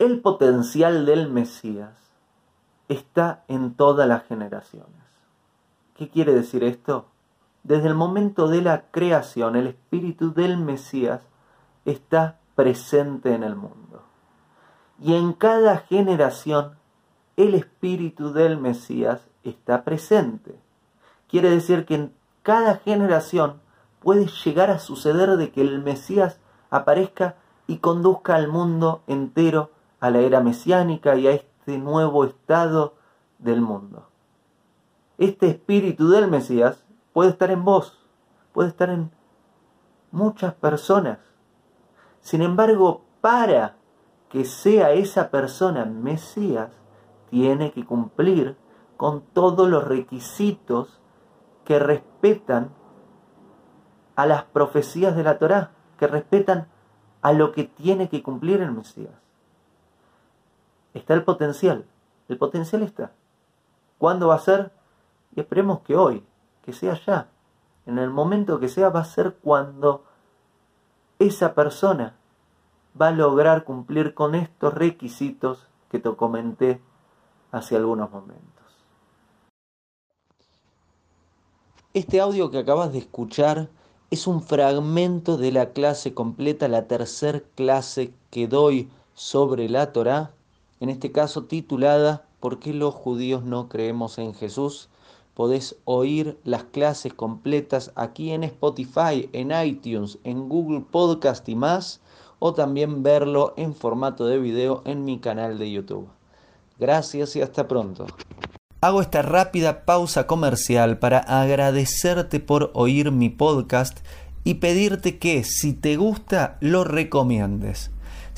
el potencial del Mesías está en todas las generaciones. ¿Qué quiere decir esto? Desde el momento de la creación, el espíritu del Mesías está presente en el mundo. Y en cada generación, el espíritu del Mesías está presente. Quiere decir que en cada generación puede llegar a suceder de que el Mesías aparezca y conduzca al mundo entero a la era mesiánica y a este nuevo estado del mundo. Este espíritu del Mesías puede estar en vos, puede estar en muchas personas. Sin embargo, para que sea esa persona Mesías, tiene que cumplir con todos los requisitos que respetan a las profecías de la Torá, que respetan a lo que tiene que cumplir el Mesías. Está el potencial, el potencial está. ¿Cuándo va a ser? Y esperemos que hoy, que sea ya. En el momento que sea va a ser cuando esa persona va a lograr cumplir con estos requisitos que te comenté hace algunos momentos. Este audio que acabas de escuchar es un fragmento de la clase completa, la tercera clase que doy sobre la Torá, en este caso titulada ¿Por qué los judíos no creemos en Jesús? Podés oír las clases completas aquí en Spotify, en iTunes, en Google Podcast y más, o también verlo en formato de video en mi canal de YouTube. Gracias y hasta pronto. Hago esta rápida pausa comercial para agradecerte por oír mi podcast y pedirte que si te gusta lo recomiendes.